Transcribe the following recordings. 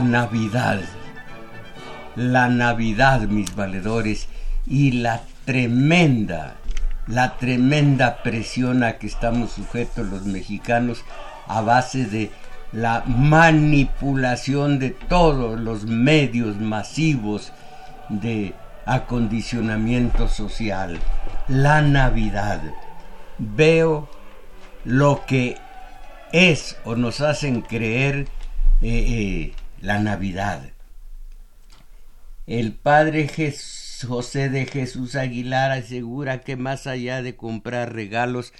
Navidad. La Navidad, mis valedores, y la tremenda, la tremenda presión a que estamos sujetos los mexicanos a base de la manipulación de todos los medios masivos de acondicionamiento social. La Navidad. Veo lo que es o nos hacen creer eh, eh, la Navidad. El padre José de Jesús Aguilar asegura que más allá de comprar regalos,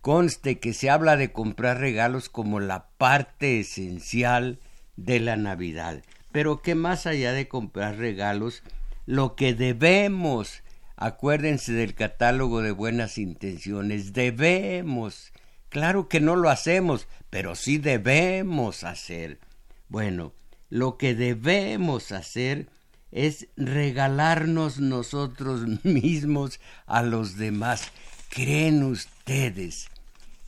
conste que se habla de comprar regalos como la parte esencial de la Navidad, pero que más allá de comprar regalos, lo que debemos, acuérdense del catálogo de buenas intenciones, debemos, claro que no lo hacemos, pero sí debemos hacer. Bueno, lo que debemos hacer es regalarnos nosotros mismos a los demás. ¿Creen ustedes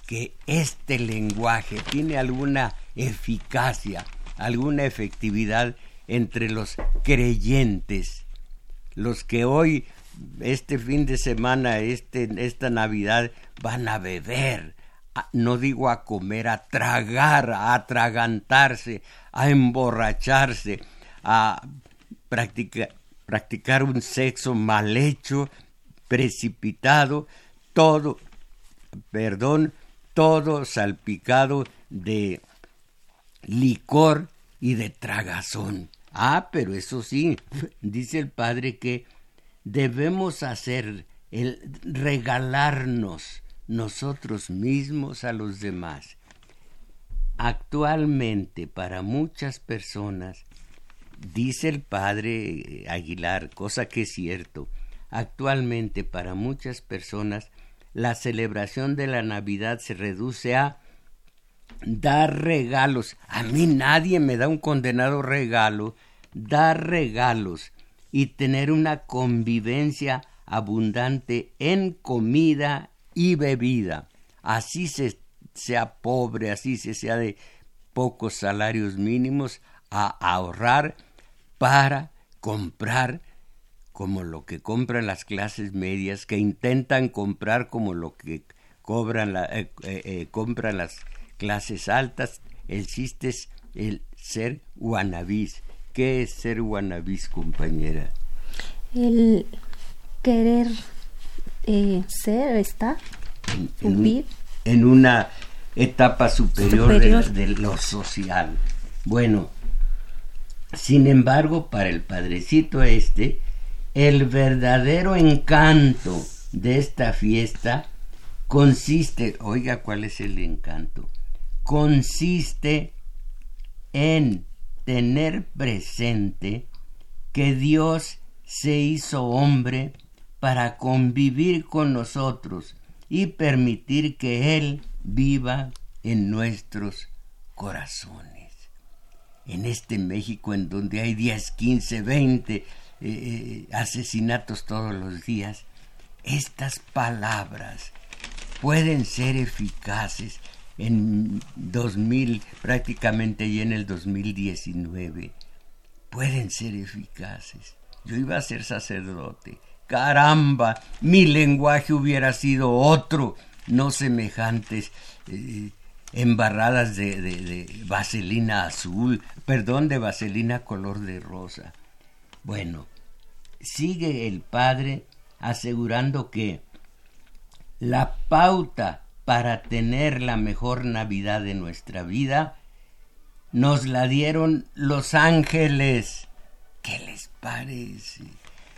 que este lenguaje tiene alguna eficacia, alguna efectividad entre los creyentes? Los que hoy, este fin de semana, este, esta Navidad, van a beber, no digo a comer, a tragar, a atragantarse, a emborracharse, a practicar un sexo mal hecho, precipitado, todo, perdón, todo salpicado de licor y de tragazón. Ah, pero eso sí, dice el padre que debemos hacer el regalarnos nosotros mismos a los demás. Actualmente para muchas personas, dice el padre Aguilar, cosa que es cierto, actualmente para muchas personas la celebración de la Navidad se reduce a dar regalos. A mí nadie me da un condenado regalo, dar regalos y tener una convivencia abundante en comida y bebida. Así se sea pobre, así se sea de pocos salarios mínimos, a ahorrar para comprar como lo que compran las clases medias, que intentan comprar como lo que cobran la, eh, eh, eh, compran las clases altas. El chiste es el ser guanabís. ¿Qué es ser guanabís, compañera? El querer ser, estar, en, en una etapa superior, De, lo social. Bueno, sin embargo, para el padrecito este, el verdadero encanto de esta fiesta consiste, oiga, ¿cuál es el encanto? Consiste en tener presente que Dios se hizo hombre para convivir con nosotros y permitir que Él viva en nuestros corazones. En este México en donde hay 10, 15, 20 asesinatos todos los días, estas palabras pueden ser eficaces en 2000, prácticamente y en el 2019. Pueden ser eficaces. Yo iba a ser sacerdote Caramba, mi lenguaje hubiera sido otro, no semejantes eh, embarradas de, vaselina azul, perdón, de vaselina color de rosa. Bueno, sigue el padre asegurando que la pauta para tener la mejor Navidad de nuestra vida nos la dieron los ángeles. ¿Qué les parece?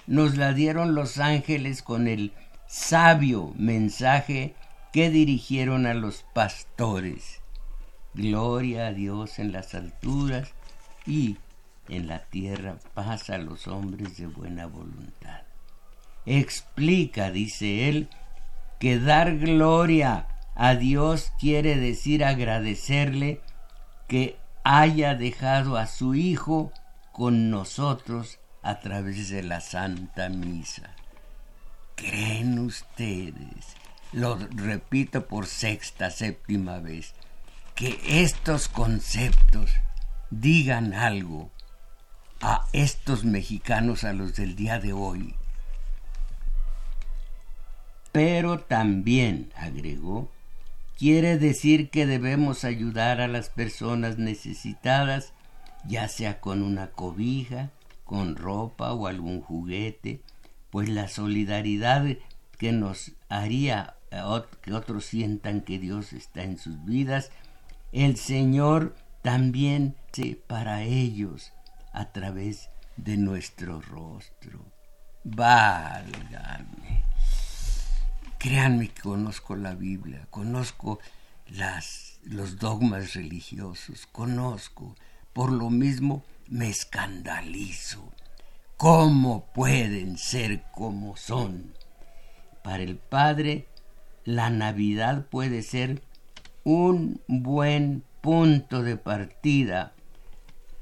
Nos la dieron los ángeles con el sabio mensaje que dirigieron a los pastores. Gloria a Dios en las alturas y en la tierra paz a los hombres de buena voluntad. Explica, dice él, que dar gloria a Dios quiere decir agradecerle que haya dejado a su Hijo con nosotros a través de la Santa Misa. ¿Creen ustedes? Lo repito por sexta, séptima vez, que estos conceptos digan algo a estos mexicanos, a los del día de hoy. Pero también, agregó, quiere decir que debemos ayudar a las personas necesitadas, ya sea con una cobija, con ropa o algún juguete, pues la solidaridad que nos haría que otros sientan que Dios está en sus vidas, el Señor también se para ellos a través de nuestro rostro. Válgame. Créanme que conozco la Biblia, conozco las, los dogmas religiosos, conozco. Por lo mismo me escandalizo. ¿Cómo pueden ser como son? Para el Padre, la Navidad puede ser un buen punto de partida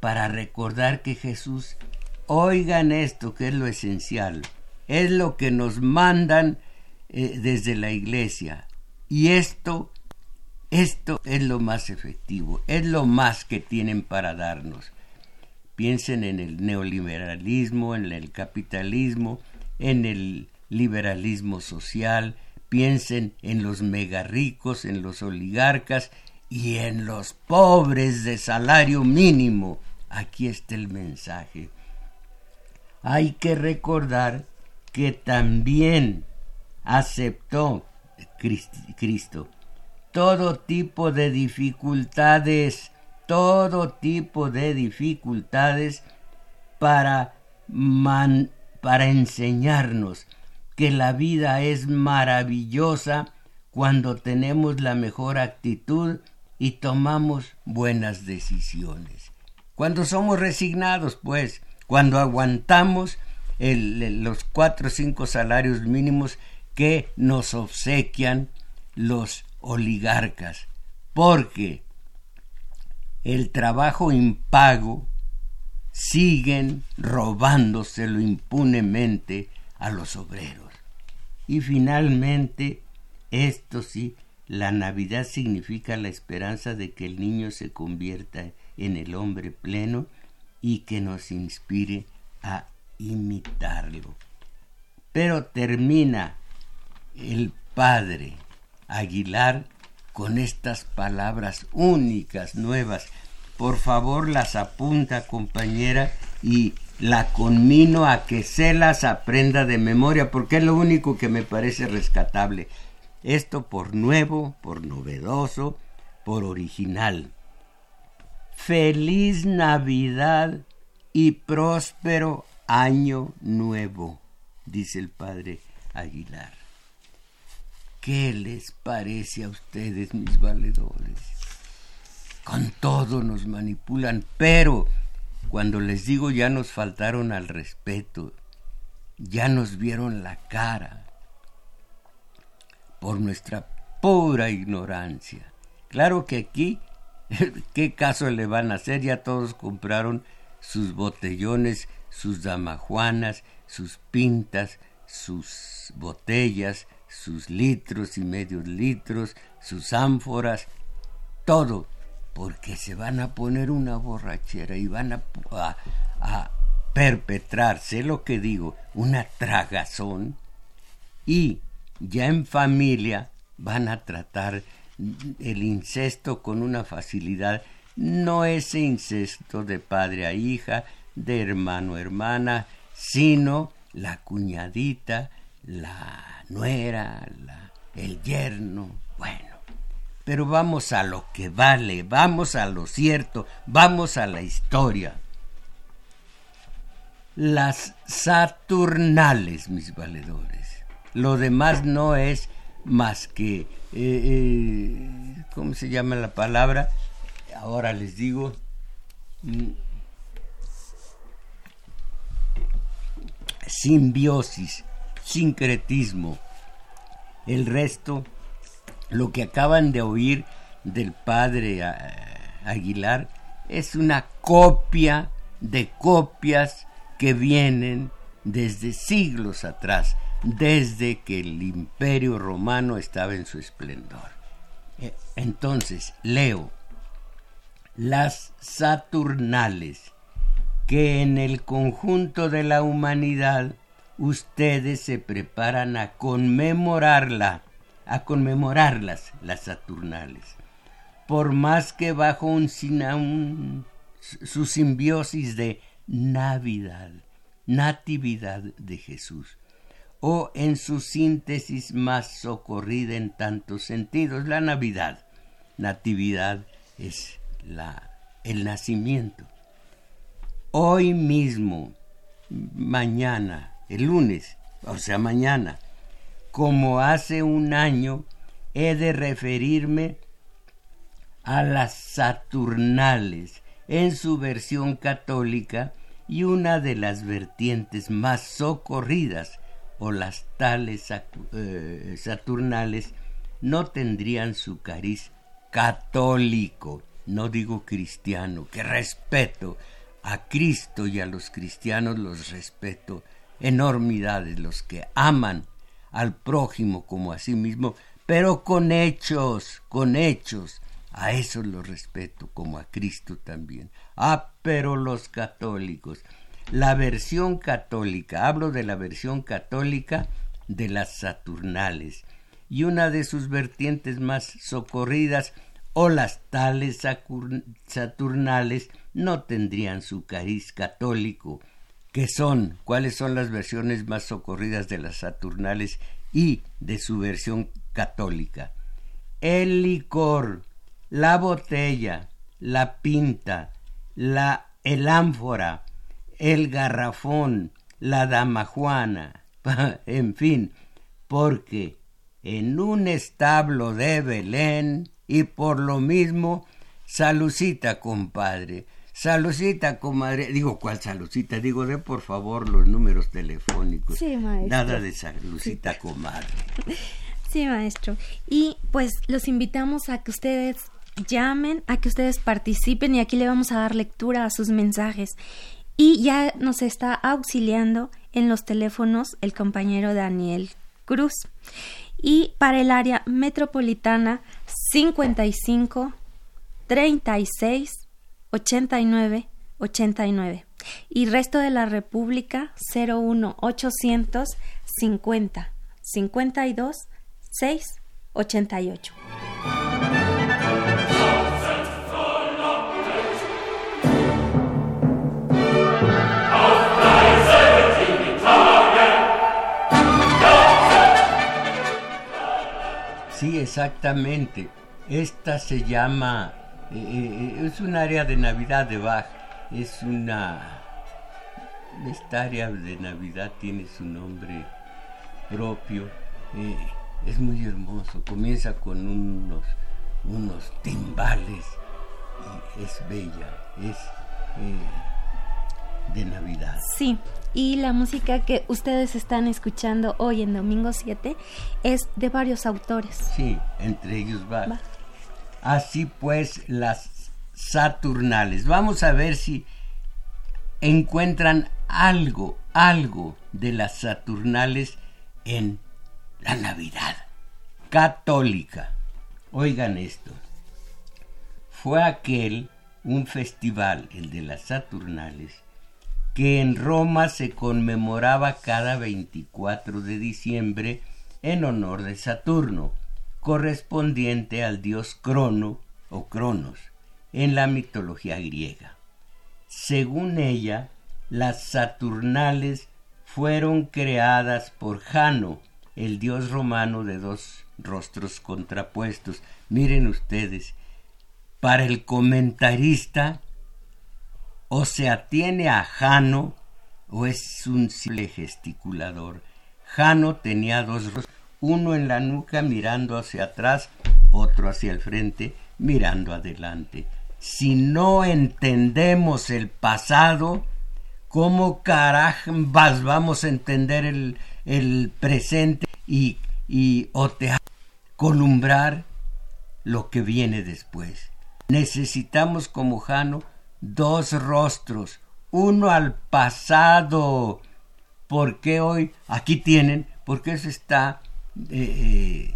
para recordar que Jesús, oigan esto que es lo esencial, es lo que nos mandan eh, desde la iglesia. Y esto, esto es lo más efectivo, es lo más que tienen para darnos. Piensen en el neoliberalismo, en el capitalismo, en el liberalismo social, piensen en los megarricos, en los oligarcas y en los pobres de salario mínimo Aquí está el mensaje. Hay que recordar que también aceptó Cristo todo tipo de dificultades, todo tipo de dificultades para, para enseñarnos que la vida es maravillosa cuando tenemos la mejor actitud y tomamos buenas decisiones. Cuando somos resignados, pues, cuando aguantamos los cuatro o cinco salarios mínimos que nos obsequian los oligarcas, porque el trabajo impago siguen robándoselo impunemente a los obreros. Y finalmente, esto sí, la Navidad significa la esperanza de que el niño se convierta en el hombre pleno y que nos inspire a imitarlo. Pero termina el padre Aguilar con estas palabras únicas, nuevas. Por favor las apunta compañera y la conmino a que se las aprenda de memoria porque es lo único que me parece rescatable. Esto por nuevo, por novedoso, por original. Feliz Navidad y próspero año nuevo, dice el padre Aguilar. ¿Qué les parece a ustedes, mis valedores? Con todo nos manipulan, pero cuando les digo ya nos faltaron al respeto, ya nos vieron la cara por nuestra pura ignorancia. Claro que aquí ¿Qué caso le van a hacer? Ya todos compraron sus botellones, sus damajuanas, sus pintas, sus botellas, sus litros y medios litros, sus ánforas, todo, porque se van a poner una borrachera y van a, a, a perpetrar, sé lo que digo, una tragazón y ya en familia van a tratar el incesto con una facilidad, no ese incesto de padre a hija, de hermano a hermana, sino la cuñadita, la nuera, el yerno, bueno. Pero vamos a lo que vale, vamos a lo cierto, vamos a la historia. Las Saturnales, mis valedores. Lo demás no es más que, eh, eh, ¿cómo se llama la palabra? Ahora les digo, mm, simbiosis, sincretismo. El resto, lo que acaban de oír del padre eh, Aguilar, es una copia de copias que vienen desde siglos atrás, desde que el imperio romano estaba en su esplendor. Eh, entonces, leo, las Saturnales que en el conjunto de la humanidad ustedes se preparan a conmemorarla, a conmemorarlas, las Saturnales. Por más que bajo un, su simbiosis de Navidad, Natividad de Jesús, o en su síntesis más socorrida en tantos sentidos, la Navidad. Natividad es la, el nacimiento hoy mismo, mañana, el lunes, o sea, mañana, como hace un año, he de referirme a las Saturnales en su versión católica y una de las vertientes más socorridas o las tales eh, Saturnales no tendrían su cariz católico, no digo cristiano, que respeto, a Cristo y a los cristianos los respeto enormidades, los que aman al prójimo como a sí mismo, pero con hechos, con hechos. A esos los respeto como a Cristo también. Ah, pero los católicos. La versión católica, hablo de la versión católica de las Saturnales, y una de sus vertientes más socorridas, o las tales Saturnales, no tendrían su cariz católico. ¿Qué son? ¿Cuáles son las versiones más socorridas de las Saturnales y de su versión católica? El licor, la botella, la pinta, la el ánfora, el garrafón, la dama Juana, en fin, porque en un establo de Belén y por lo mismo, salucita, compadre, Salucita, comadre. Digo, ¿cuál salucita? Digo, de por favor los números telefónicos. Sí, maestro. Nada de salucita, comadre. Sí, maestro. Y pues los invitamos a que ustedes llamen, a que ustedes participen y aquí le vamos a dar lectura a sus mensajes. Y ya nos está auxiliando en los teléfonos el compañero Daniel Cruz. Y para el área metropolitana 55 36 89 89 y resto de la República 01 800 50 52 6 88. Sí, exactamente. Esta se llama eh, eh, es un área de Navidad de Bach, es una... Esta área de Navidad tiene su nombre propio, eh, es muy hermoso, comienza con unos, unos timbales, es bella, es de Navidad. Sí, y la música que ustedes están escuchando hoy en Domingo 7 es de varios autores. Sí, entre ellos Bach. Así pues, las Saturnales. Vamos a ver si encuentran algo, algo de las Saturnales en la Navidad católica. Oigan esto. Fue aquel un festival, el de las Saturnales, que en Roma se conmemoraba cada 24 de diciembre en honor de Saturno correspondiente al dios Crono o Cronos en la mitología griega. Según ella, las Saturnales fueron creadas por Jano, el dios romano de dos rostros contrapuestos. Miren ustedes, para el comentarista, o se atiene a Jano o es un simple gesticulador. Jano tenía dos rostros, uno en la nuca mirando hacia atrás, otro hacia el frente mirando adelante. Si no entendemos el pasado, ¿cómo carajambas vamos a entender el, el presente y, y columbrar lo que viene después? Necesitamos como Jano dos rostros, uno al pasado. porque hoy? Aquí tienen, porque se está eh, eh,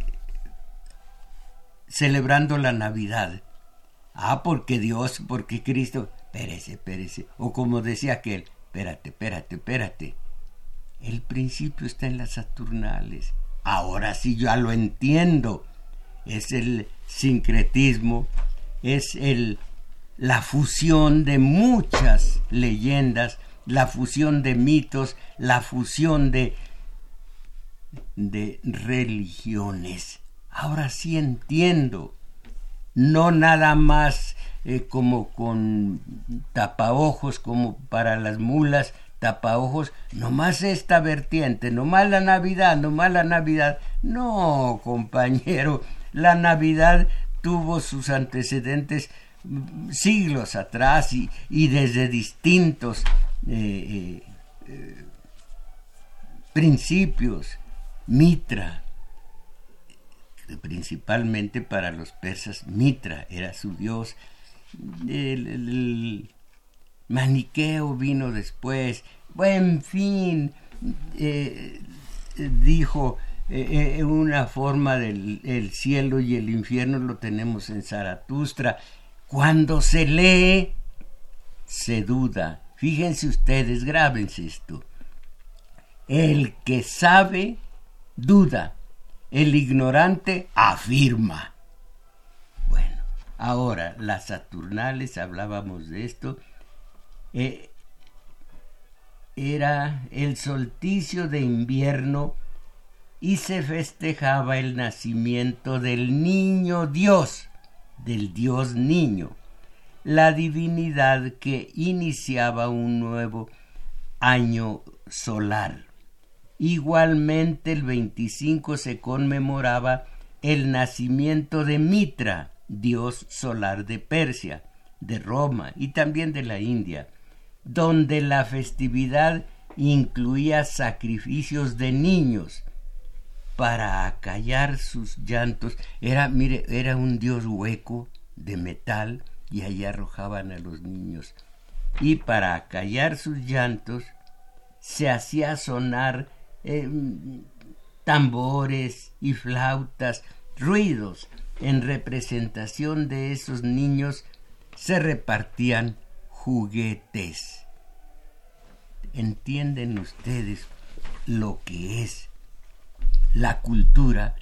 celebrando la Navidad. Ah, porque Dios, porque Cristo. Espérese, espérese. O como decía aquel, espérate, espérate, espérate. El principio está en las Saturnales. Ahora sí ya lo entiendo. Es el sincretismo, es el la fusión de muchas leyendas, la fusión de mitos, la fusión de, de religiones. Ahora sí entiendo, no nada más eh, como con tapaojos, como para las mulas, tapaojos, nomás esta vertiente, nomás la Navidad, nomás la Navidad. No, compañero, la Navidad tuvo sus antecedentes siglos atrás y, desde distintos eh, eh, principios, Mitra, principalmente para los persas, Mitra era su dios, el, maniqueo vino después, en fin, dijo, una forma del el cielo y el infierno lo tenemos en Zaratustra, cuando se lee, se duda. Fíjense ustedes, grábense esto. El que sabe, duda. El ignorante afirma. Bueno, ahora, las Saturnales, hablábamos de esto, eh, era el solsticio de invierno y se festejaba el nacimiento del niño Dios del dios niño, la divinidad que iniciaba un nuevo año solar. Igualmente el 25 se conmemoraba el nacimiento de Mitra, dios solar de Persia, de Roma y también de la India, donde la festividad incluía sacrificios de niños, para acallar sus llantos. Era, mire, era un dios hueco de metal y ahí arrojaban a los niños. Y para acallar sus llantos se hacía sonar em, tambores y flautas, ruidos. En representación de esos niños se repartían juguetes. ¿Entienden ustedes lo que es la cultura,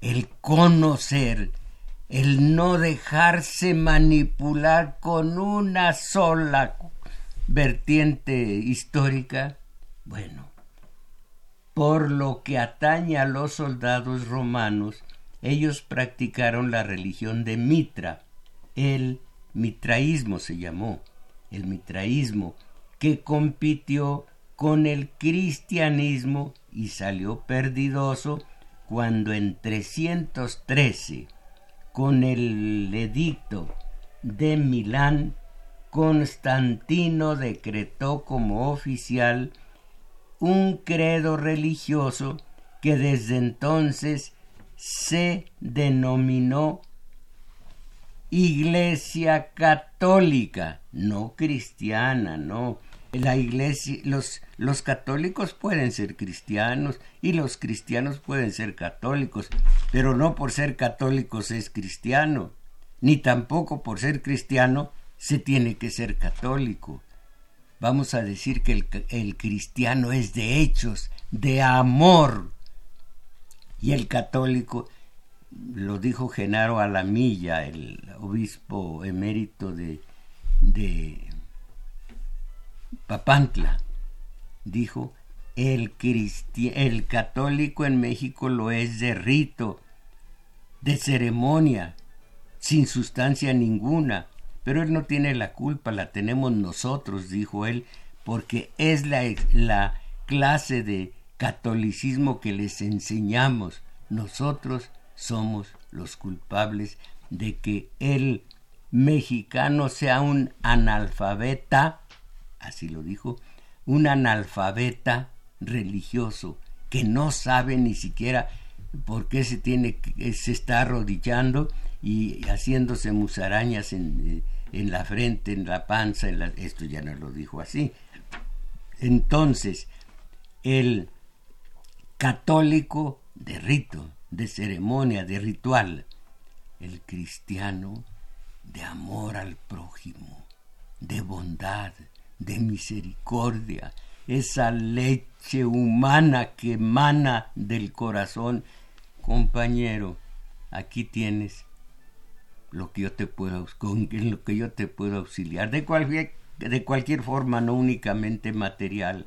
el conocer, el no dejarse manipular con una sola vertiente histórica, bueno, por lo que atañe a los soldados romanos, ellos practicaron la religión de Mitra, el mitraísmo se llamó, el mitraísmo, que compitió con el cristianismo y salió perdidoso cuando en 313, con el edicto de Milán, Constantino decretó como oficial un credo religioso que desde entonces se denominó Iglesia Católica, no cristiana, no, la iglesia, los, los católicos pueden ser cristianos y los cristianos pueden ser católicos, pero no por ser católicos es cristiano, ni tampoco por ser cristiano se tiene que ser católico. Vamos a decir que el, cristiano es de hechos, de amor, y el católico lo dijo Genaro Alamilla, el obispo emérito de, de Papantla, dijo, el, el católico en México lo es de rito, de ceremonia, sin sustancia ninguna, pero él no tiene la culpa, la tenemos nosotros, dijo él, porque es la, la clase de catolicismo que les enseñamos. Nosotros somos los culpables de que el mexicano sea un analfabeta, así lo dijo, un analfabeta religioso que no sabe ni siquiera por qué se tiene se está arrodillando y haciéndose musarañas en, en la frente, en la panza, esto ya no lo dijo así. Entonces, el católico de rito, de ceremonia, de ritual, el cristiano de amor al prójimo, de bondad, de misericordia, esa leche humana que emana del corazón. Compañero, aquí tienes lo que yo te puedo, con lo que yo te puedo auxiliar, de cualquier, de cualquier forma, no únicamente material.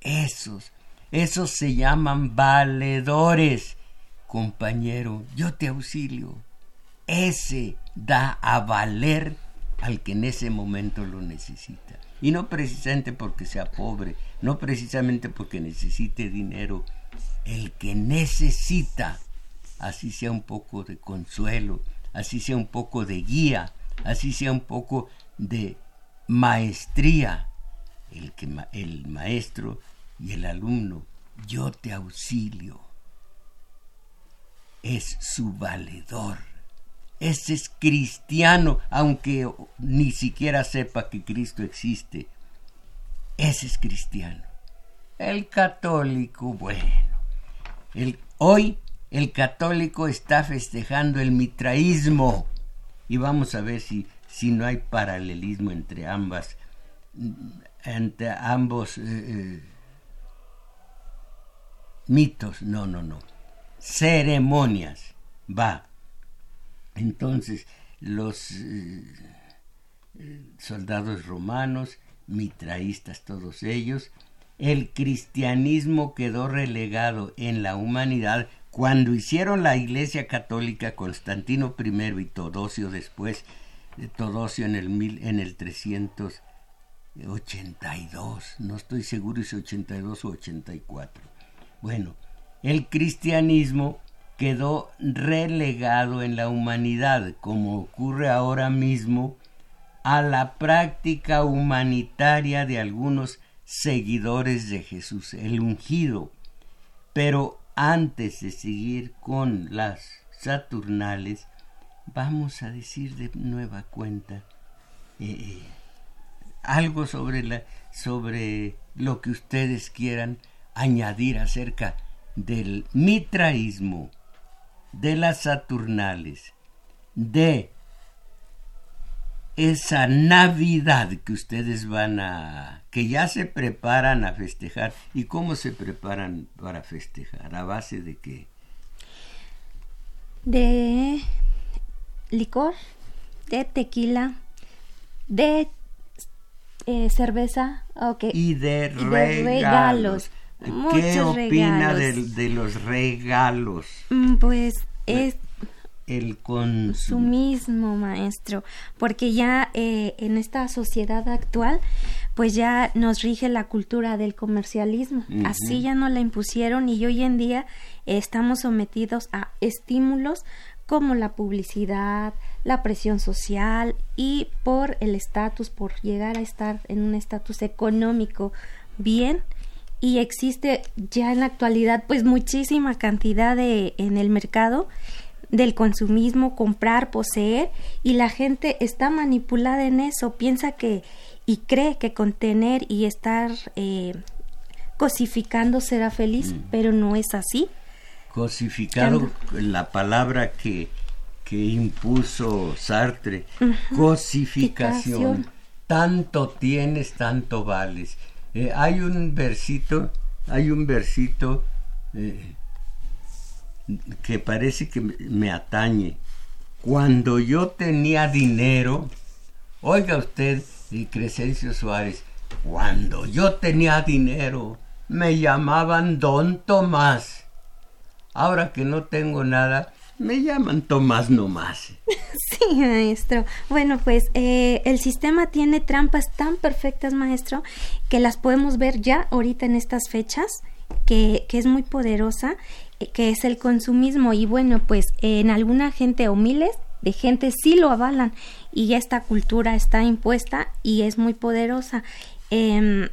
Esos, esos se llaman valedores. Compañero, yo te auxilio. Ese da a valer al que en ese momento lo necesita. Y no precisamente porque sea pobre, no precisamente porque necesite dinero. El que necesita, así sea un poco de consuelo, así sea un poco de guía, así sea un poco de maestría. El, que, el maestro y el alumno, yo te auxilio. Es su valedor. Ese es cristiano, aunque ni siquiera sepa que Cristo existe. Ese es cristiano. El católico, bueno, el, hoy el católico está festejando el mitraísmo. Y vamos a ver si, si no hay paralelismo entre ambas, entre ambos eh, eh, mitos. No, no, no. Ceremonias. Va. Entonces, los eh, soldados romanos, mitraístas todos ellos, el cristianismo quedó relegado en la humanidad cuando hicieron la Iglesia Católica Constantino I y Todosio después, de Todosio en el, mil, en el 382, no estoy seguro si 82 o 84. Bueno, el cristianismo quedó relegado en la humanidad, como ocurre ahora mismo, a la práctica humanitaria de algunos seguidores de Jesús, el ungido. Pero antes de seguir con las Saturnales, vamos a decir de nueva cuenta eh, algo sobre, la, sobre lo que ustedes quieran añadir acerca del mitraísmo, de las Saturnales, de esa Navidad que ustedes van a, que ya se preparan a festejar. ¿Y cómo se preparan para festejar? ¿A base de qué? De licor, de tequila, de eh, cerveza okay. y, de regalos. ¿Qué opina de, de, los regalos? Mm, pues es el consumismo, maestro, porque ya eh, en esta sociedad actual, pues ya nos rige la cultura del comercialismo. Así ya no la impusieron y hoy en día estamos sometidos a estímulos como la publicidad, la presión social y por el estatus, por llegar a estar en un estatus económico bien, y existe ya en la actualidad pues muchísima cantidad de en el mercado del consumismo, comprar, poseer, y la gente está manipulada en eso, piensa que y cree que con tener y estar eh, cosificando será feliz, mm. pero no es así. Cosificado, la palabra que, que impuso Sartre, cosificación. Tanto tienes, tanto vales. Eh, hay un versito, hay un versito eh, que parece que me atañe. Cuando yo tenía dinero, oiga usted, y Crescencio Suárez, cuando yo tenía dinero, me llamaban Don Tomás. Ahora que no tengo nada, me llaman Tomás nomás. Sí, maestro. Bueno, pues eh, el sistema tiene trampas tan perfectas, maestro, que las podemos ver ya ahorita en estas fechas, que, que es muy poderosa, que es el consumismo. Y bueno, pues en alguna gente o miles de gente sí lo avalan y esta cultura está impuesta y es muy poderosa. Em,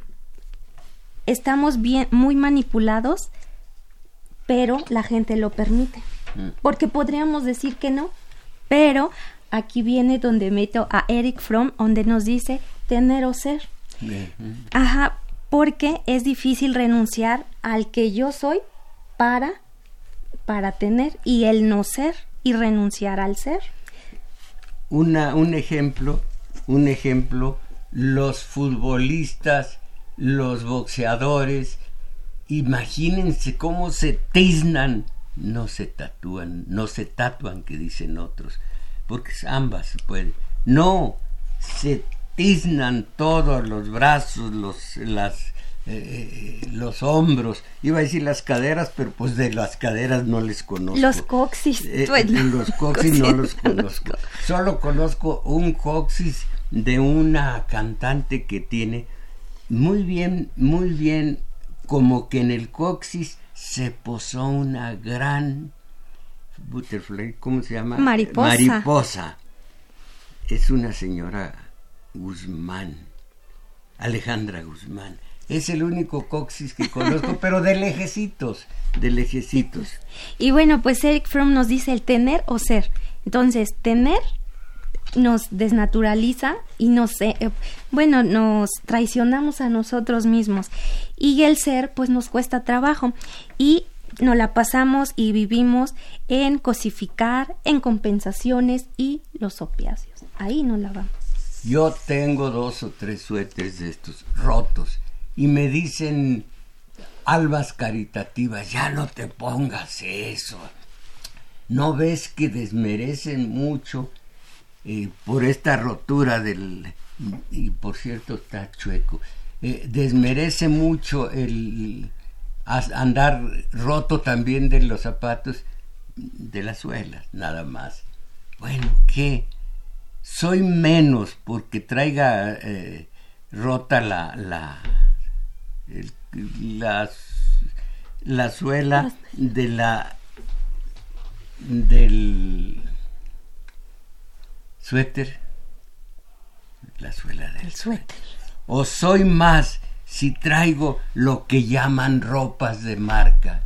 estamos bien, muy manipulados, pero la gente lo permite. Mm. Porque podríamos decir que no, pero aquí viene donde meto a Eric Fromm, donde nos dice tener o ser. Ajá, porque es difícil renunciar al que yo soy para para tener y el no ser y renunciar al ser. Una, un ejemplo, un ejemplo, los futbolistas, los boxeadores, imagínense cómo se tiznan, no se tatúan, no se tatuan, que dicen otros, porque ambas pueden. No, se tiznan todos los brazos, los, las, eh, los hombros, iba a decir las caderas, pero pues de las caderas no les conozco. Los coxis. Eh, los coxis no los conozco. Solo conozco un coxis de una cantante que tiene muy bien, muy bien, como que en el coxis se posó una gran butterfly, ¿cómo se llama? Mariposa. Mariposa. Es una señora Guzmán, Alejandra Guzmán es el único coxis que conozco, pero de lejecitos, de lejecitos. Y bueno, pues Eric Fromm nos dice el tener o ser. Entonces, tener nos desnaturaliza y nos, eh, eh, bueno, nos traicionamos a nosotros mismos. Y el ser, pues nos cuesta trabajo. Y nos la pasamos y vivimos en cosificar, en compensaciones y los opiáceos. Ahí nos la vamos. Yo tengo dos o tres suéteres de estos rotos y me dicen albas caritativas, ya no te pongas eso. ¿No ves que desmerecen mucho eh, por esta rotura del... y por cierto está chueco, eh, desmerece mucho el andar roto también de los zapatos de las suelas, nada más. Bueno, ¿qué? Soy menos porque traiga eh, rota la, la, la, la suela de la del suéter. La suela del suéter. O soy más si traigo lo que llaman ropas de marca.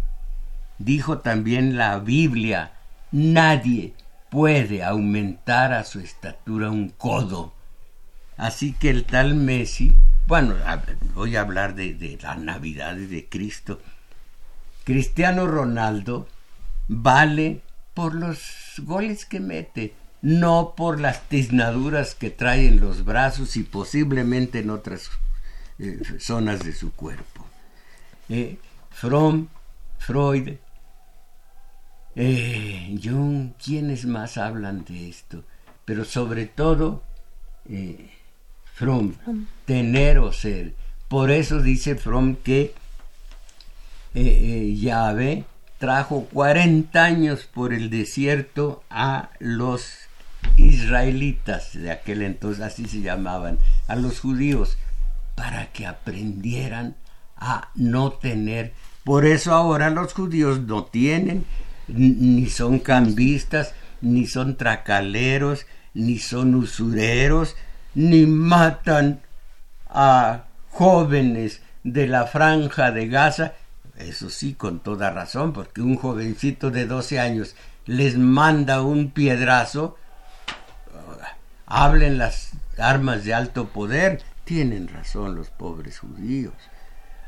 Dijo también la Biblia nadie puede aumentar a su estatura un codo así que el tal Messi bueno, voy a hablar de, de la Navidad de Cristo. Cristiano Ronaldo vale por los goles que mete, no por las tiznaduras que trae en los brazos y posiblemente en otras eh, zonas de su cuerpo. Eh, Fromm, Freud, eh, Jung, ¿quiénes más hablan de esto? Pero sobre todo, eh, Fromm, tener o ser. Por eso dice Fromm que eh, eh, Yahvé trajo 40 años por el desierto a los israelitas de aquel entonces, así se llamaban, a los judíos, para que aprendieran a no tener. Por eso ahora los judíos no tienen, ni son cambistas, ni son tracaleros, ni son usureros, ni matan a jóvenes de la franja de Gaza, eso sí, con toda razón, porque un jovencito de 12 años les manda un piedrazo, hablen las armas de alto poder, tienen razón los pobres judíos,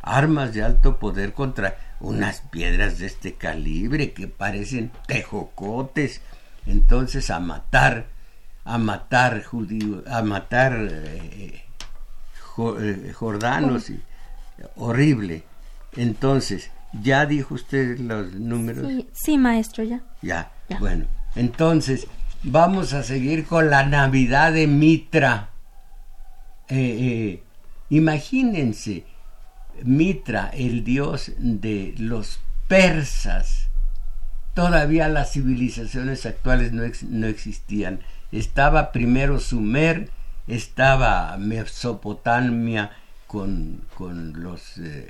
armas de alto poder contra unas piedras de este calibre que parecen tejocotes, entonces a matar a matar judíos, a matar eh, eh, jordanos, y, horrible. Entonces, ¿Ya dijo usted los números? Sí, maestro, ya. ya. Bueno, entonces vamos a seguir con la Navidad de Mitra. Eh, eh, imagínense, Mitra, el dios de los persas. Todavía las civilizaciones actuales no, no existían. Estaba primero Sumer, estaba Mesopotamia con, con los eh,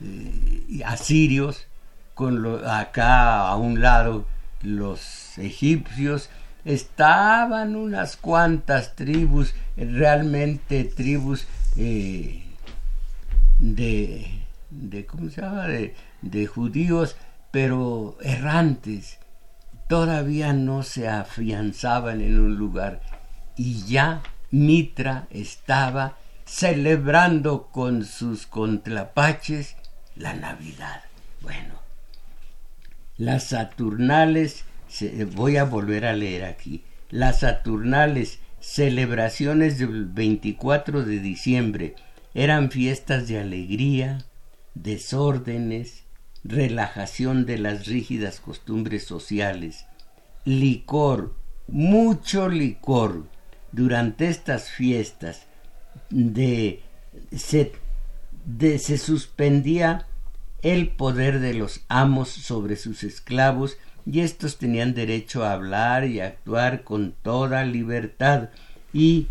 eh, asirios, con lo, acá a un lado los egipcios, estaban unas cuantas tribus, realmente tribus eh, de, de, ¿cómo se llama? De, de judíos, pero errantes, todavía no se afianzaban en un lugar y ya Mitra estaba celebrando con sus contrapaches la Navidad. Bueno, las Saturnales, voy a volver a leer aquí, las Saturnales celebraciones del 24 de diciembre eran fiestas de alegría, desórdenes, relajación de las rígidas costumbres sociales, licor, mucho licor. Durante estas fiestas de, se, se suspendía el poder de los amos sobre sus esclavos y éstos tenían derecho a hablar y actuar con toda libertad y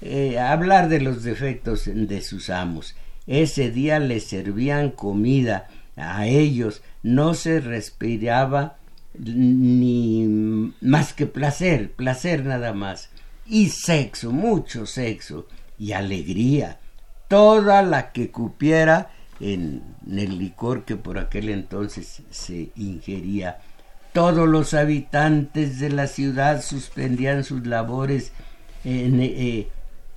eh, hablar de los defectos de sus amos. Ese día les servían comida a ellos, no se respiraba ni más que placer, placer nada más, y sexo, mucho sexo, y alegría, toda la que cupiera en, el licor que por aquel entonces se ingería. Todos los habitantes de la ciudad suspendían sus labores eh,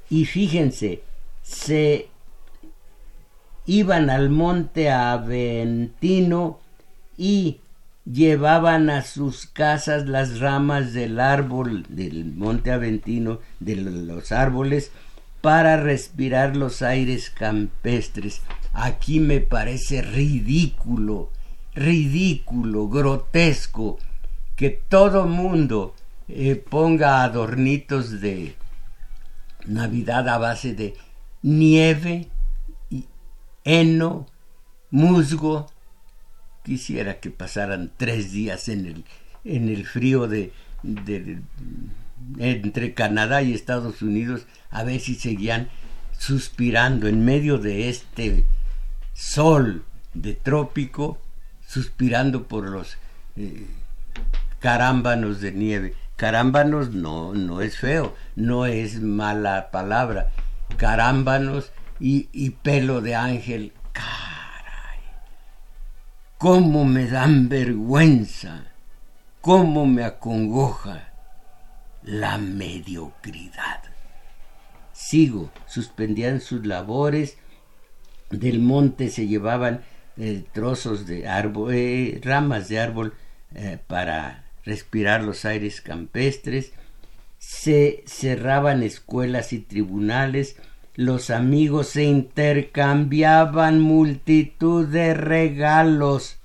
y fíjense, se iban al monte Aventino y llevaban a sus casas las ramas del árbol del monte Aventino, de los árboles, para respirar los aires campestres. Aquí me parece ridículo, ridículo, grotesco, que todo mundo eh, ponga adornitos de Navidad a base de nieve, heno, musgo. Quisiera que pasaran tres días en el, en el frío de, entre Canadá y Estados Unidos a ver si seguían suspirando en medio de este sol de trópico, suspirando por los eh, carámbanos de nieve. Carámbanos no, no es feo, no es mala palabra. Carámbanos y, pelo de ángel. Caray, cómo me dan vergüenza, cómo me acongoja la mediocridad. Sigo, suspendían sus labores, del monte se llevaban eh, trozos de árbol, eh, ramas de árbol eh, para respirar los aires campestres, se cerraban escuelas y tribunales, los amigos se intercambiaban multitud de regalos.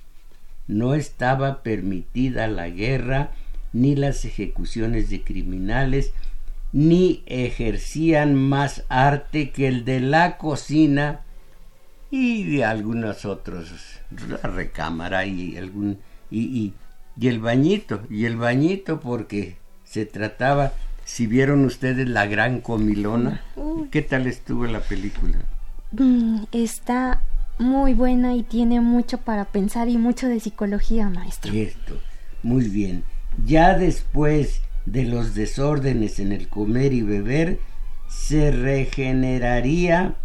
No estaba permitida la guerra, ni las ejecuciones de criminales, ni ejercían más arte que el de la cocina y de algunos otros, la recámara y algún y, el bañito, y el bañito porque se trataba si vieron ustedes La Gran Comilona, ¿qué tal estuvo la película? Mm, está muy buena y tiene mucho para pensar y mucho de psicología, maestro. Esto, muy bien. Ya después de los desórdenes en el comer y beber, se regeneraría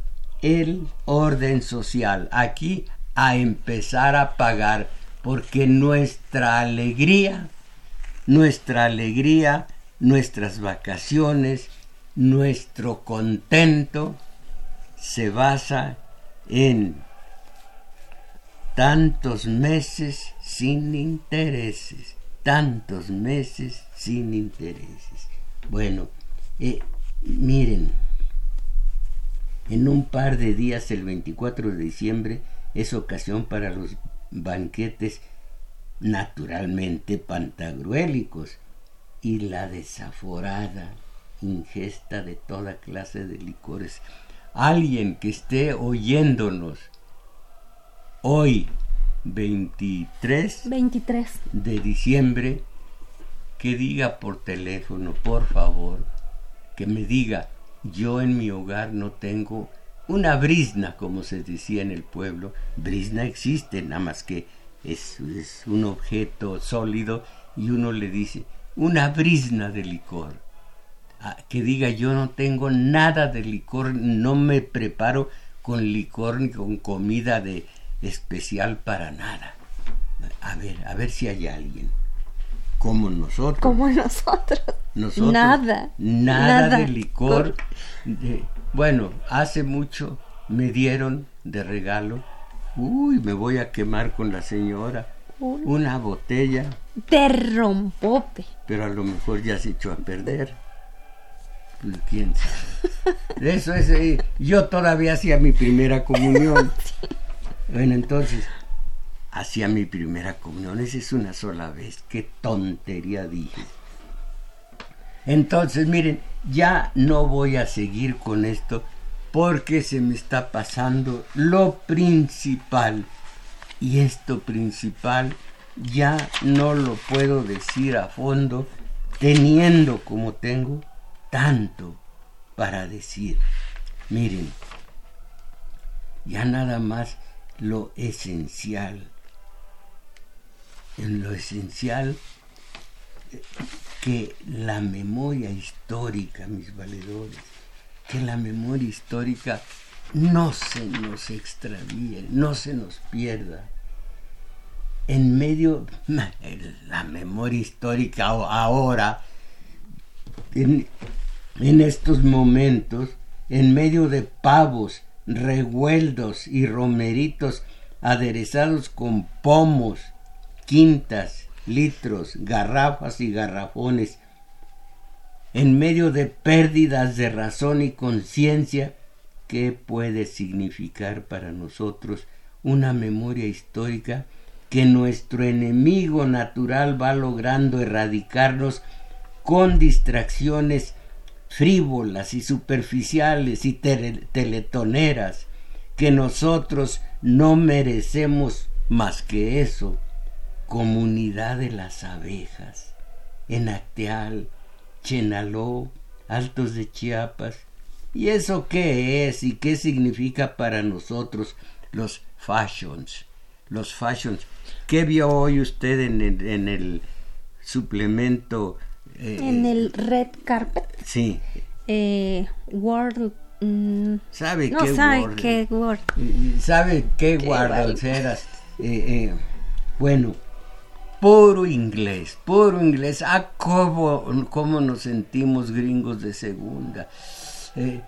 el orden social. Aquí a empezar a pagar, porque nuestra alegría, nuestra alegría nuestras vacaciones, nuestro contento se basa en tantos meses sin intereses, tantos meses sin intereses. Bueno, eh, miren, en un par de días, el 24 de diciembre, es ocasión para los banquetes naturalmente pantagruélicos y la desaforada ingesta de toda clase de licores. Alguien que esté oyéndonos hoy, 23, 23 de diciembre, que diga por teléfono, por favor, que me diga, yo en mi hogar no tengo una brisna, como se decía en el pueblo. Brisna existe, nada más que es, es un objeto sólido y uno le dice, una brisna de licor. Ah, que diga yo no tengo nada de licor, no me preparo con licor ni con comida de especial para nada. A ver, a ver si hay alguien. Como nosotros. Como nosotros. Nosotros. Nada. Nada, de licor. bueno, hace mucho me dieron de regalo. Uy, me voy a quemar con la señora. Una botella. De rompope. Pero a lo mejor ya se echó a perder. Pues, quién sabe. Eso es. Eh, yo todavía hacía mi primera comunión. Bueno, entonces, hacía mi primera comunión. Esa es una sola vez. Qué tontería dije. Entonces, miren, ya no voy a seguir con esto porque se me está pasando lo principal. Y esto principal ya no lo puedo decir a fondo teniendo como tengo tanto para decir. Miren, ya nada más lo esencial. En lo esencial que la memoria histórica, mis valedores, que la memoria histórica no se nos extravíe, no se nos pierda. En medio, la memoria histórica ahora, en, en estos momentos, en medio de pavos, revueldos y romeritos aderezados con pomos, quintas, litros, garrafas y garrafones, en medio de pérdidas de razón y conciencia, ¿qué puede significar para nosotros una memoria histórica que nuestro enemigo natural va logrando erradicarnos con distracciones frívolas y superficiales y teletoneras, que nosotros no merecemos más que eso, comunidad de las abejas, en Acteal, Chenaló, Altos de Chiapas. ¿Y eso qué es y qué significa para nosotros los fashions? Los fashions. ¿Qué vio hoy usted en el, en el suplemento? Eh, en el red carpet. Sí. Eh, world. Mm, ¿Sabe no qué sabe qué word? ¿Sabe qué, qué? Eh, eh, bueno, puro inglés, puro inglés. Ah, cómo, cómo nos sentimos gringos de segunda. Eh,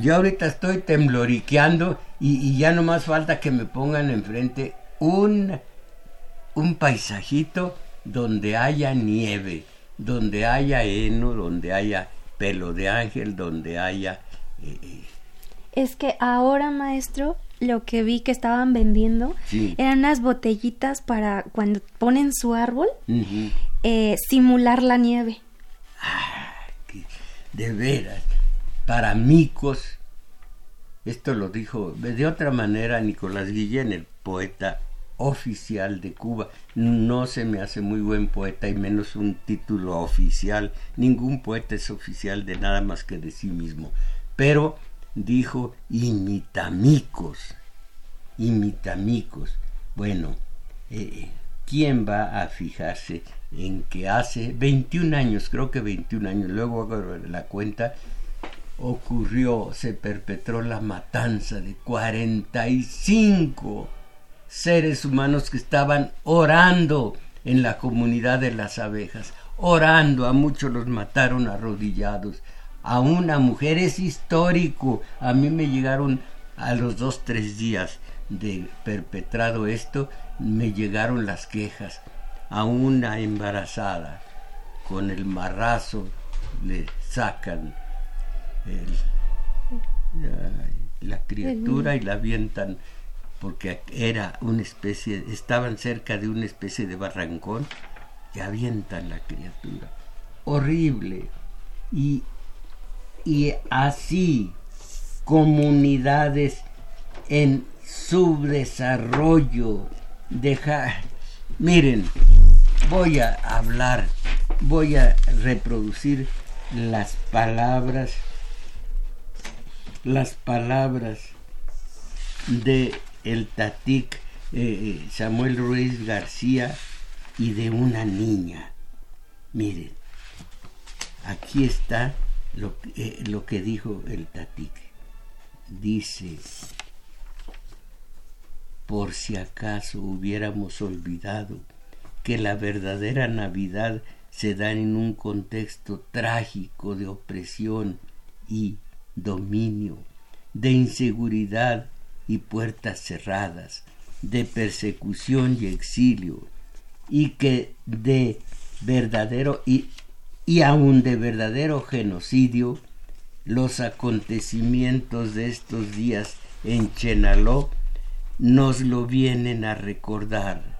yo ahorita estoy tembloriqueando y, y, ya no más falta que me pongan enfrente un, un paisajito donde haya nieve, donde haya heno, donde haya pelo de ángel, donde haya... Eh, eh. Es que ahora, maestro, lo que vi que estaban vendiendo eran unas botellitas para cuando ponen su árbol eh, simular la nieve. Ah, de veras, para micos, esto lo dijo de otra manera Nicolás Guillén, el poeta oficial de Cuba. No se me hace muy buen poeta y menos un título oficial. Ningún poeta es oficial de nada más que de sí mismo. Pero dijo imitamicos, imitamicos. Bueno, eh, ¿quién va a fijarse en que hace 21 años, creo que 21 años, luego hago la cuenta, ocurrió, se perpetró la matanza de 45 seres humanos que estaban orando en la comunidad de las abejas, orando, a muchos los mataron arrodillados, a una mujer es histórico. A mí me llegaron a los dos, tres días de perpetrado esto, me llegaron las quejas. A una embarazada, con el marrazo, le sacan la, criatura y la avientan porque era una especie, estaban cerca de una especie de barrancón y avientan la criatura. Horrible. Y, y así comunidades en subdesarrollo. Dejar. Miren, voy a hablar, voy a reproducir las palabras, las palabras de el Tatic eh, eh, Samuel Ruiz García y de una niña. Miren, aquí está lo, eh, lo que dijo el Tatic. Dice, por si acaso hubiéramos olvidado que la verdadera Navidad se da en un contexto trágico de opresión y dominio, de inseguridad y puertas cerradas, de persecución y exilio, y que de verdadero y, y aun de verdadero genocidio, los acontecimientos de estos días en Chenaló nos lo vienen a recordar.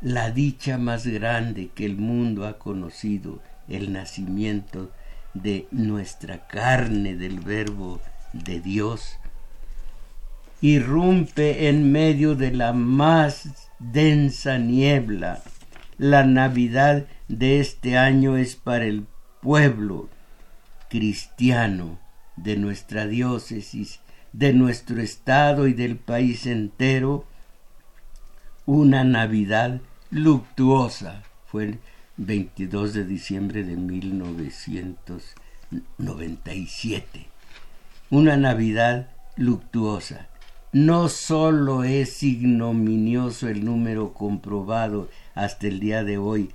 La dicha más grande que el mundo ha conocido, el nacimiento de nuestra carne del verbo de Dios, irrumpe en medio de la más densa niebla. La Navidad de este año es para el pueblo cristiano de nuestra diócesis, de nuestro estado y del país entero, una Navidad luctuosa. Fue el 22 de diciembre de 1997. Una Navidad luctuosa no solo es ignominioso el número comprobado hasta el día de hoy,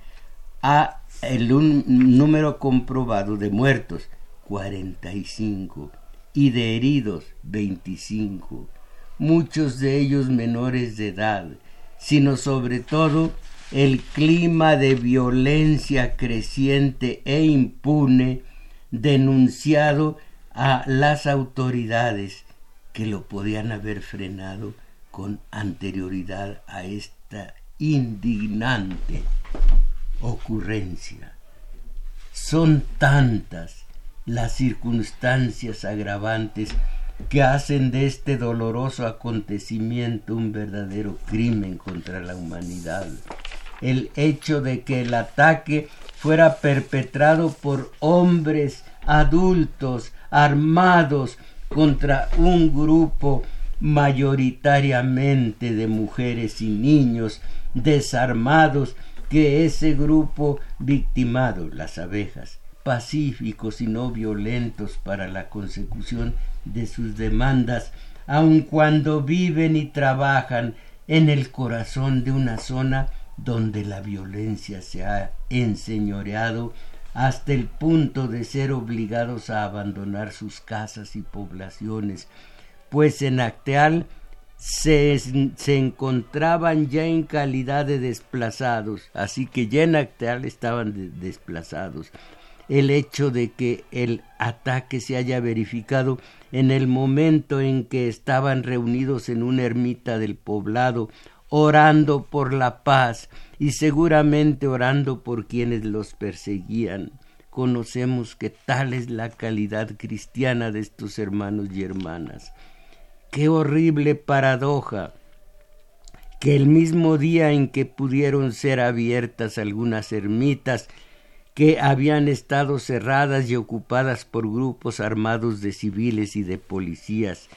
a el número comprobado de muertos 45 y de heridos 25, muchos de ellos menores de edad, sino sobre todo el clima de violencia creciente e impune denunciado a las autoridades que lo podían haber frenado con anterioridad a esta indignante ocurrencia. Son tantas las circunstancias agravantes que hacen de este doloroso acontecimiento un verdadero crimen contra la humanidad. El hecho de que el ataque fuera perpetrado por hombres adultos, armados, contra un grupo mayoritariamente de mujeres y niños desarmados que ese grupo victimado, las abejas, pacíficos y no violentos para la consecución de sus demandas, aun cuando viven y trabajan en el corazón de una zona donde la violencia se ha enseñoreado hasta el punto de ser obligados a abandonar sus casas y poblaciones, pues en Acteal se, se, encontraban ya en calidad de desplazados, así que ya en Acteal estaban desplazados. El hecho de que el ataque se haya verificado en el momento en que estaban reunidos en una ermita del poblado, orando por la paz, y seguramente orando por quienes los perseguían. Conocemos que tal es la calidad cristiana de estos hermanos y hermanas. Qué horrible paradoja que el mismo día en que pudieron ser abiertas algunas ermitas que habían estado cerradas y ocupadas por grupos armados de civiles y de policías,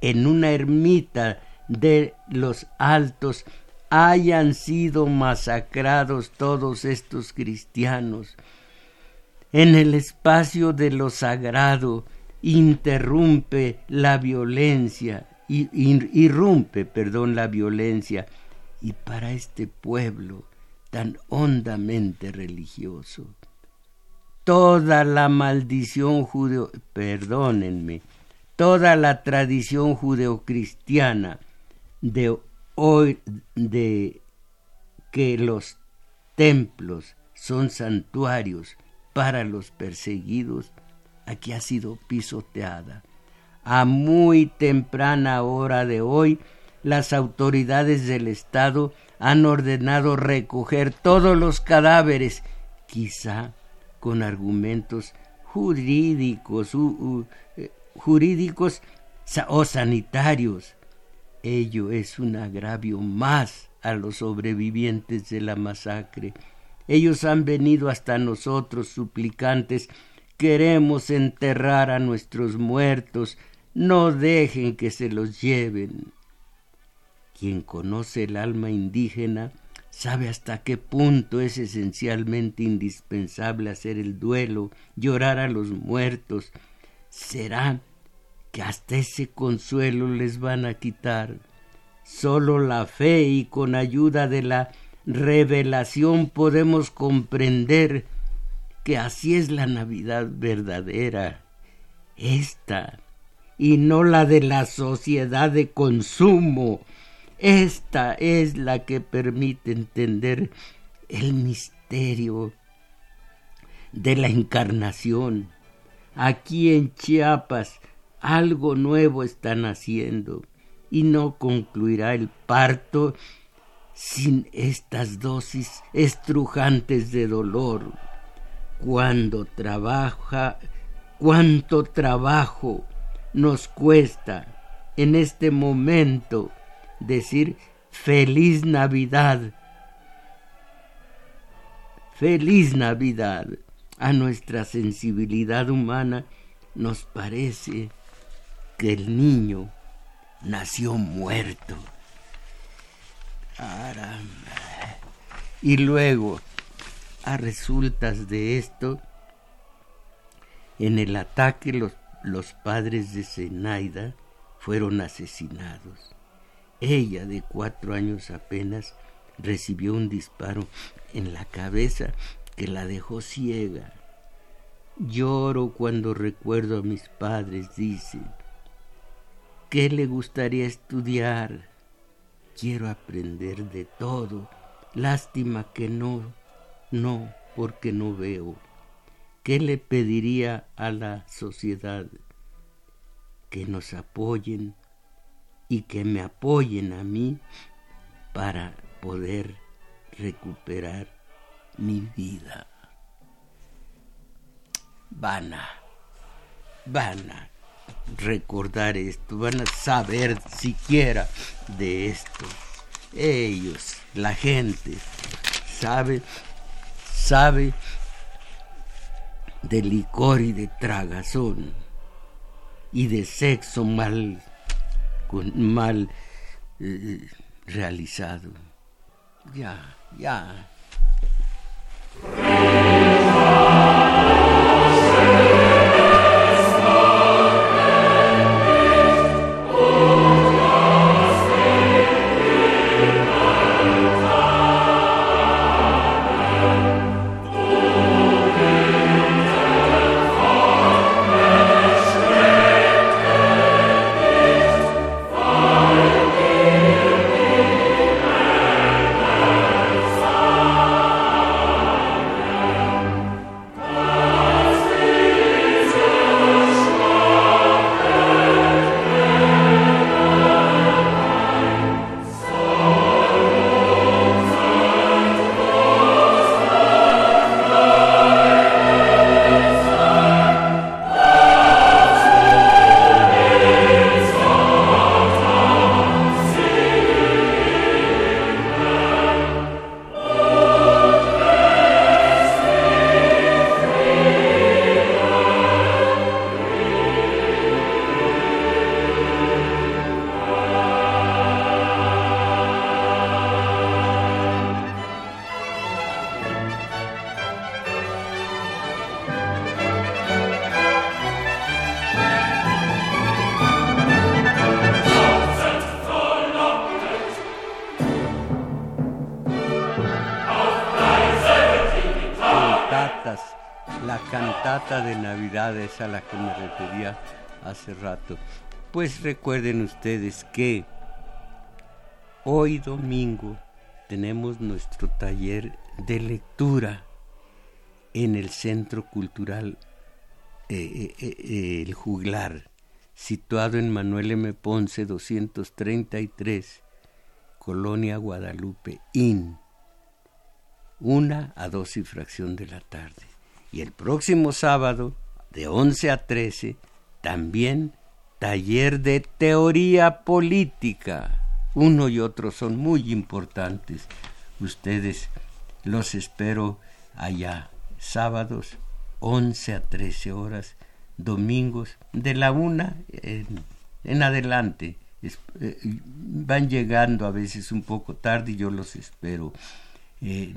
en una ermita de los altos hayan sido masacrados todos estos cristianos. En el espacio de lo sagrado interrumpe la violencia, irrumpe, perdón, la violencia, y para este pueblo tan hondamente religioso, toda la maldición judeo, perdónenme, toda la tradición judeocristiana de hoy de que los templos son santuarios para los perseguidos, aquí ha sido pisoteada. A muy temprana hora de hoy, las autoridades del Estado han ordenado recoger todos los cadáveres, quizá con argumentos jurídicos, eh, jurídicos o sanitarios. Ello es un agravio más a los sobrevivientes de la masacre. Ellos han venido hasta nosotros suplicantes. Queremos enterrar a nuestros muertos. No dejen que se los lleven. Quien conoce el alma indígena sabe hasta qué punto es esencialmente indispensable hacer el duelo, llorar a los muertos. Será que hasta ese consuelo les van a quitar. Solo la fe y con ayuda de la revelación podemos comprender que así es la Navidad verdadera, esta, y no la de la sociedad de consumo. Esta es la que permite entender el misterio de la encarnación. Aquí en Chiapas algo nuevo están haciendo y no concluirá el parto sin estas dosis estrujantes de dolor. Cuando trabaja, cuánto trabajo nos cuesta en este momento decir feliz Navidad. Feliz Navidad. A nuestra sensibilidad humana nos parece que el niño nació muerto. Y luego, a resultas de esto, en el ataque los, los padres de Zenaida fueron asesinados. Ella, de cuatro años apenas, recibió un disparo en la cabeza que la dejó ciega. Lloro cuando recuerdo a mis padres, dice. ¿Qué le gustaría estudiar? Quiero aprender de todo. Lástima que no, no, porque no veo. ¿Qué le pediría a la sociedad? Que nos apoyen y que me apoyen a mí para poder recuperar mi vida. Van a, van a recordar esto, van a saber siquiera de esto. Ellos, la gente, sabe, sabe de licor y de tragazón y de sexo mal, mal eh, realizado. Ya, ya. Refería hace rato. Pues recuerden ustedes que hoy domingo tenemos nuestro taller de lectura en el Centro Cultural eh, eh, eh, El Juglar situado en Manuel M. Ponce 233, Colonia Guadalupe, IN, una a dos y fracción de la tarde. Y el próximo sábado, de 11 a 13, también taller de teoría política. Uno y otro son muy importantes. Ustedes los espero allá, sábados 11 a 13 horas, domingos de la una en, adelante. Eh, van llegando a veces un poco tarde y yo los espero. Eh,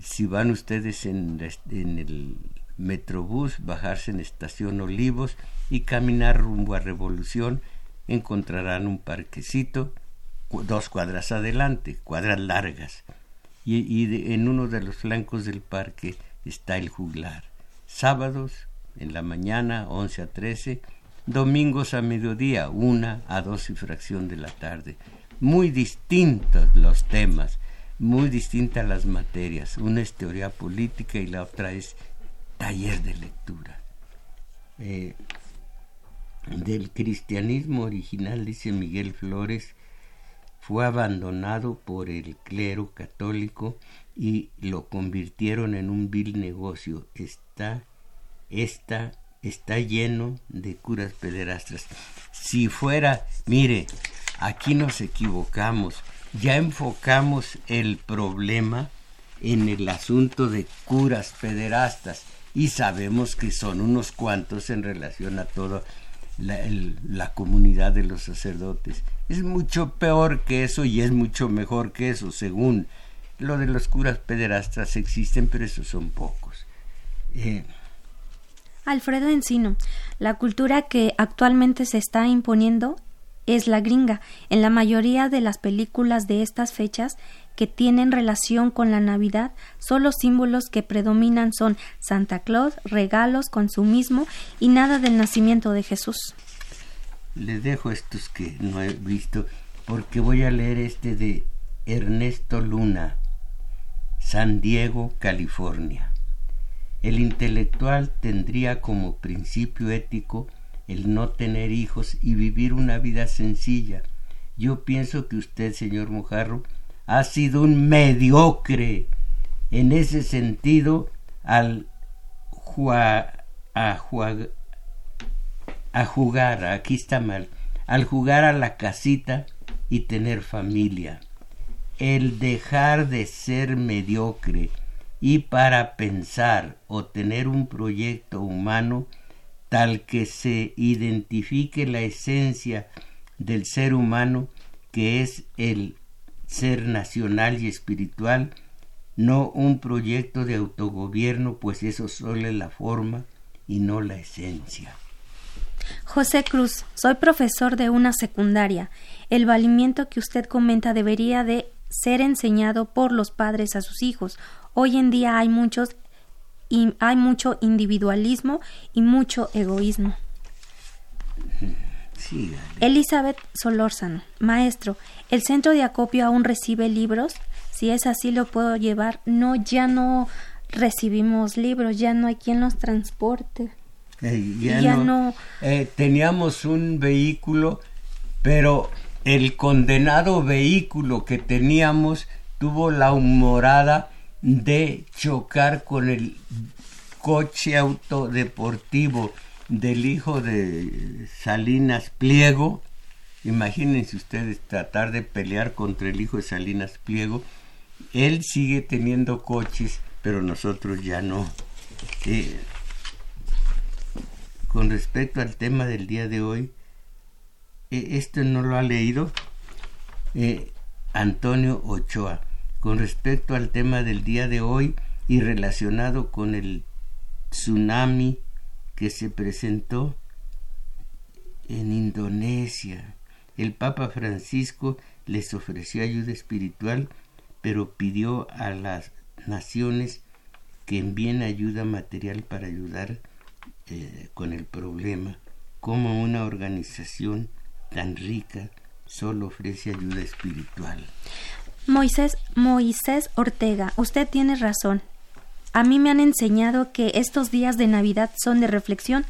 si van ustedes en, en el Metrobús, bajarse en Estación Olivos y caminar rumbo a Revolución, encontrarán un parquecito, dos cuadras adelante, cuadras largas, y, en uno de los flancos del parque está el juglar. Sábados en la mañana, 11 a 13, domingos a mediodía, una a dos y fracción de la tarde. Muy distintos los temas, muy distintas las materias. Una es teoría política y la otra es taller de lectura. Eh, del cristianismo original, dice Miguel Flores, fue abandonado por el clero católico y lo convirtieron en un vil negocio. Está, está, está lleno de curas pederastras. Si fuera, mire, aquí nos equivocamos, ya enfocamos el problema en el asunto de curas pederastas y sabemos que son unos cuantos en relación a toda la, comunidad de los sacerdotes. Es mucho peor que eso y es mucho mejor que eso, según lo de los curas pederastas existen, pero esos son pocos. Eh, Alfredo Encino, la cultura que actualmente se está imponiendo es la gringa. En la mayoría de las películas de estas fechas que tienen relación con la Navidad, solo símbolos que predominan son Santa Claus, regalos, consumismo y nada del nacimiento de Jesús. Les dejo estos que no he visto porque voy a leer este de Ernesto Luna, San Diego, California. El intelectual tendría como principio ético el no tener hijos y vivir una vida sencilla. Yo pienso que usted, señor Mojarro, ha sido un mediocre en ese sentido al a, a jugar, aquí está mal, al jugar a la casita y tener familia. El dejar de ser mediocre y para pensar o tener un proyecto humano tal que se identifique la esencia del ser humano que es el ser nacional y espiritual, no un proyecto de autogobierno, pues eso solo es la forma y no la esencia. José Cruz, soy profesor de una secundaria. El valimiento que usted comenta debería de ser enseñado por los padres a sus hijos. Hoy en día hay muchos hay mucho individualismo y mucho egoísmo. Elizabeth Solórzano, maestro, ¿el centro de acopio aún recibe libros? Si es así, lo puedo llevar. No, ya no recibimos libros, ya no hay quien los transporte. Eh, ya, no. Eh, teníamos un vehículo, pero el condenado vehículo que teníamos tuvo la humorada de chocar con el coche autodeportivo del hijo de Salinas Pliego. Imagínense ustedes tratar de pelear contra el hijo de Salinas Pliego. Él sigue teniendo coches, pero nosotros ya no. Eh, con respecto al tema del día de hoy, eh, esto no lo ha leído eh, Antonio Ochoa. Con respecto al tema del día de hoy y relacionado con el tsunami que se presentó en Indonesia. El Papa Francisco les ofreció ayuda espiritual, pero pidió a las naciones que envíen ayuda material para ayudar eh, con el problema. Como una organización tan rica solo ofrece ayuda espiritual. Moisés, Moisés Ortega, usted tiene razón. a mí me han enseñado que estos días de Navidad son de reflexión.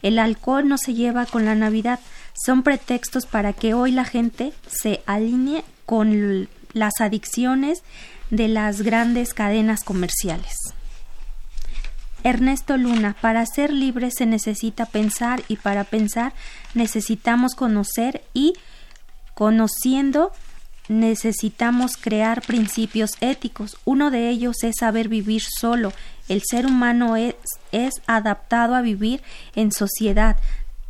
El alcohol no se lleva con la Navidad, son pretextos para que hoy la gente se alinee con las adicciones de las grandes cadenas comerciales. Ernesto Luna, para ser libre se necesita pensar y para pensar necesitamos conocer y conociendo necesitamos crear principios éticos. Uno de ellos es saber vivir solo. El ser humano es, es adaptado a vivir en sociedad,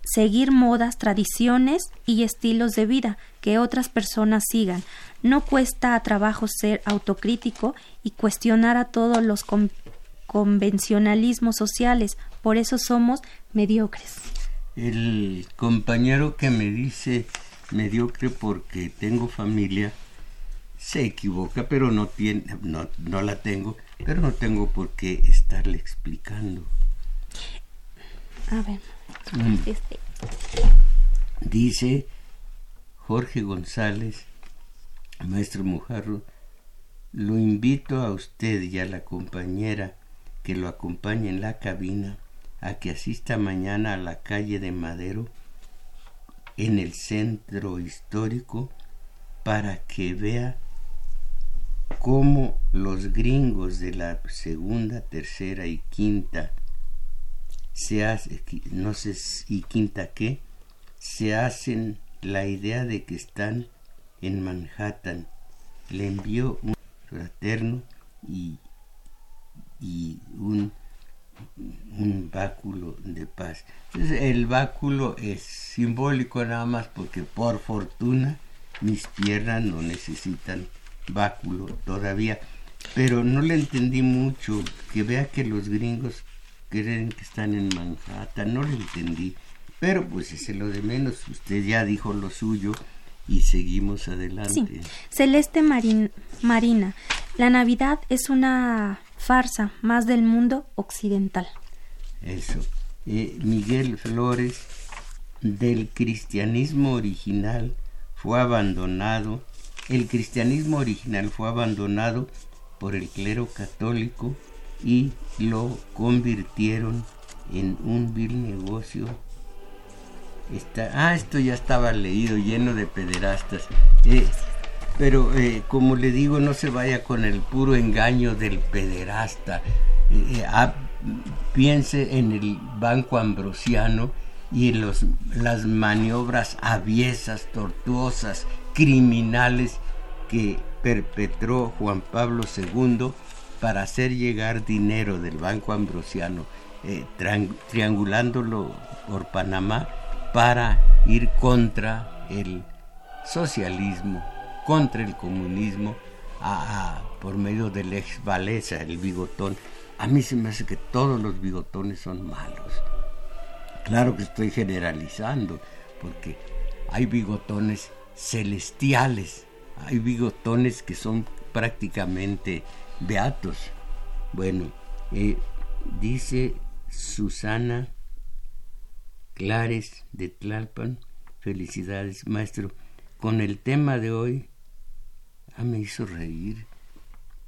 seguir modas, tradiciones y estilos de vida que otras personas sigan. No cuesta a trabajo ser autocrítico y cuestionar a todos los convencionalismos sociales. Por eso somos mediocres. El compañero que me dice mediocre porque tengo familia se equivoca, pero no tiene, no, no la tengo, pero no tengo por qué estarle explicando. A ver. Mm. Este. Dice Jorge González, maestro Mujarro, lo invito a usted y a la compañera que lo acompañe en la cabina a que asista mañana a la calle de Madero en el centro histórico para que vea cómo los gringos de la segunda, tercera y quinta se hace, no sé y quinta qué, se hacen la idea de que están en Manhattan. Le envió un fraterno y, y un un báculo de paz. el báculo es simbólico nada más porque por fortuna mis piernas no necesitan báculo todavía. Pero no le entendí mucho, que vea que los gringos creen que están en Manhattan, no le entendí. Pero pues es lo de menos, usted ya dijo lo suyo y seguimos adelante. Celeste Marina, la Navidad es una farsa más del mundo occidental. Eso. Eh, Miguel Flores, del cristianismo original fue abandonado, el cristianismo original fue abandonado por el clero católico y lo convirtieron en un vil negocio. ah, esto ya estaba leído, lleno de pederastas. Eh, pero eh, como le digo, no se vaya con el puro engaño del pederasta. Eh, eh, ah, piense en el Banco Ambrosiano y en los, las maniobras aviesas, tortuosas, criminales que perpetró Juan Pablo II para hacer llegar dinero del Banco Ambrosiano, triangulándolo por Panamá para ir contra el socialismo contra el comunismo por medio del ex Valesa, el bigotón. A mí se me hace que todos los bigotones son malos. Claro que estoy generalizando, porque hay bigotones celestiales, hay bigotones que son prácticamente beatos. Bueno, eh, dice Susana Clares de Tlalpan, felicidades maestro, con el tema de hoy Ah, me hizo reír.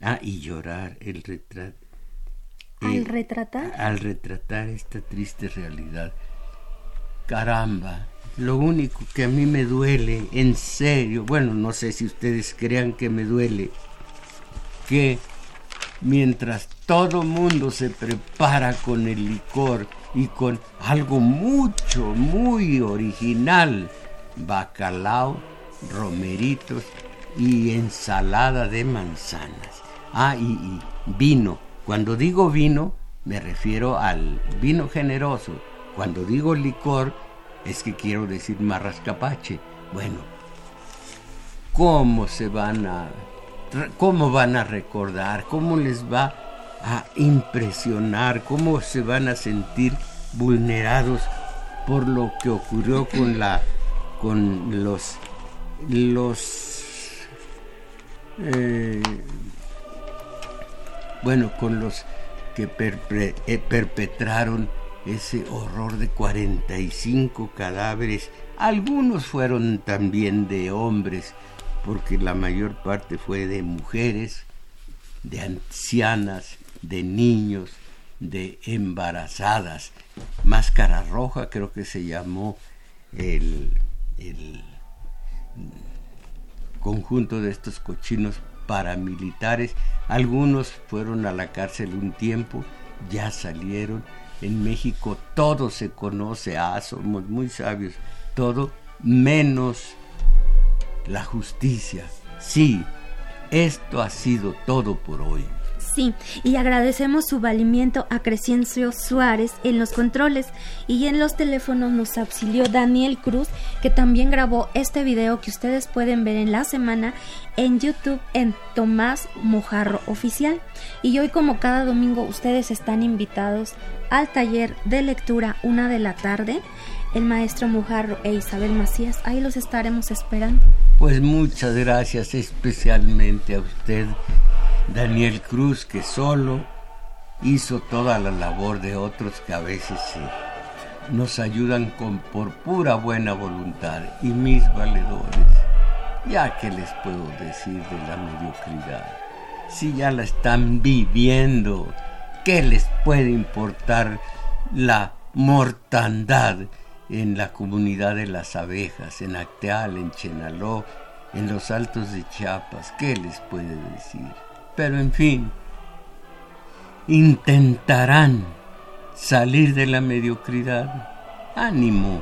Ah, y llorar, el retrato. ¿Al eh, retratar? Al retratar esta triste realidad. Caramba, lo único que a mí me duele, en serio, bueno, no sé si ustedes crean que me duele, que mientras todo mundo se prepara con el licor y con algo mucho, muy original, bacalao, romeritos, y ensalada de manzanas. Ah, y, vino. Cuando digo vino, me refiero al vino generoso. Cuando digo licor, es que quiero decir marrascapache. Bueno, ¿cómo se van a... cómo van a recordar? ¿Cómo les va a impresionar? ¿Cómo se van a sentir vulnerados por lo que ocurrió con la... con los... los eh, bueno, con los que eh, perpetraron ese horror de 45 cadáveres. Algunos fueron también de hombres, porque la mayor parte fue de mujeres, de ancianas de niños, de embarazadas. Máscara Roja creo que se llamó el, el conjunto de estos cochinos paramilitares. Algunos fueron a la cárcel un tiempo, ya salieron. En México todo se conoce, ah, somos muy sabios, todo menos la justicia. Sí, esto ha sido todo por hoy. Sí, y agradecemos su valimiento a Crescencio Suárez en los controles y en los teléfonos nos auxilió Daniel Cruz, que también grabó este video que ustedes pueden ver en la semana en YouTube en Tomás Mojarro Oficial. Y hoy como cada domingo ustedes están invitados al taller de lectura una de la tarde. El maestro Mojarro e Isabel Macías, ahí los estaremos esperando. Pues muchas gracias especialmente a usted Daniel Cruz, que solo hizo toda la labor de otros que a veces nos ayudan con, por pura buena voluntad, y mis valedores, ya que les puedo decir de la mediocridad, si ya la están viviendo, ¿qué les puede importar la mortandad en la comunidad de las abejas, en Acteal, en Chenaló, en los altos de Chiapas? ¿Qué les puede decir? Pero en fin, intentarán salir de la mediocridad. Ánimo.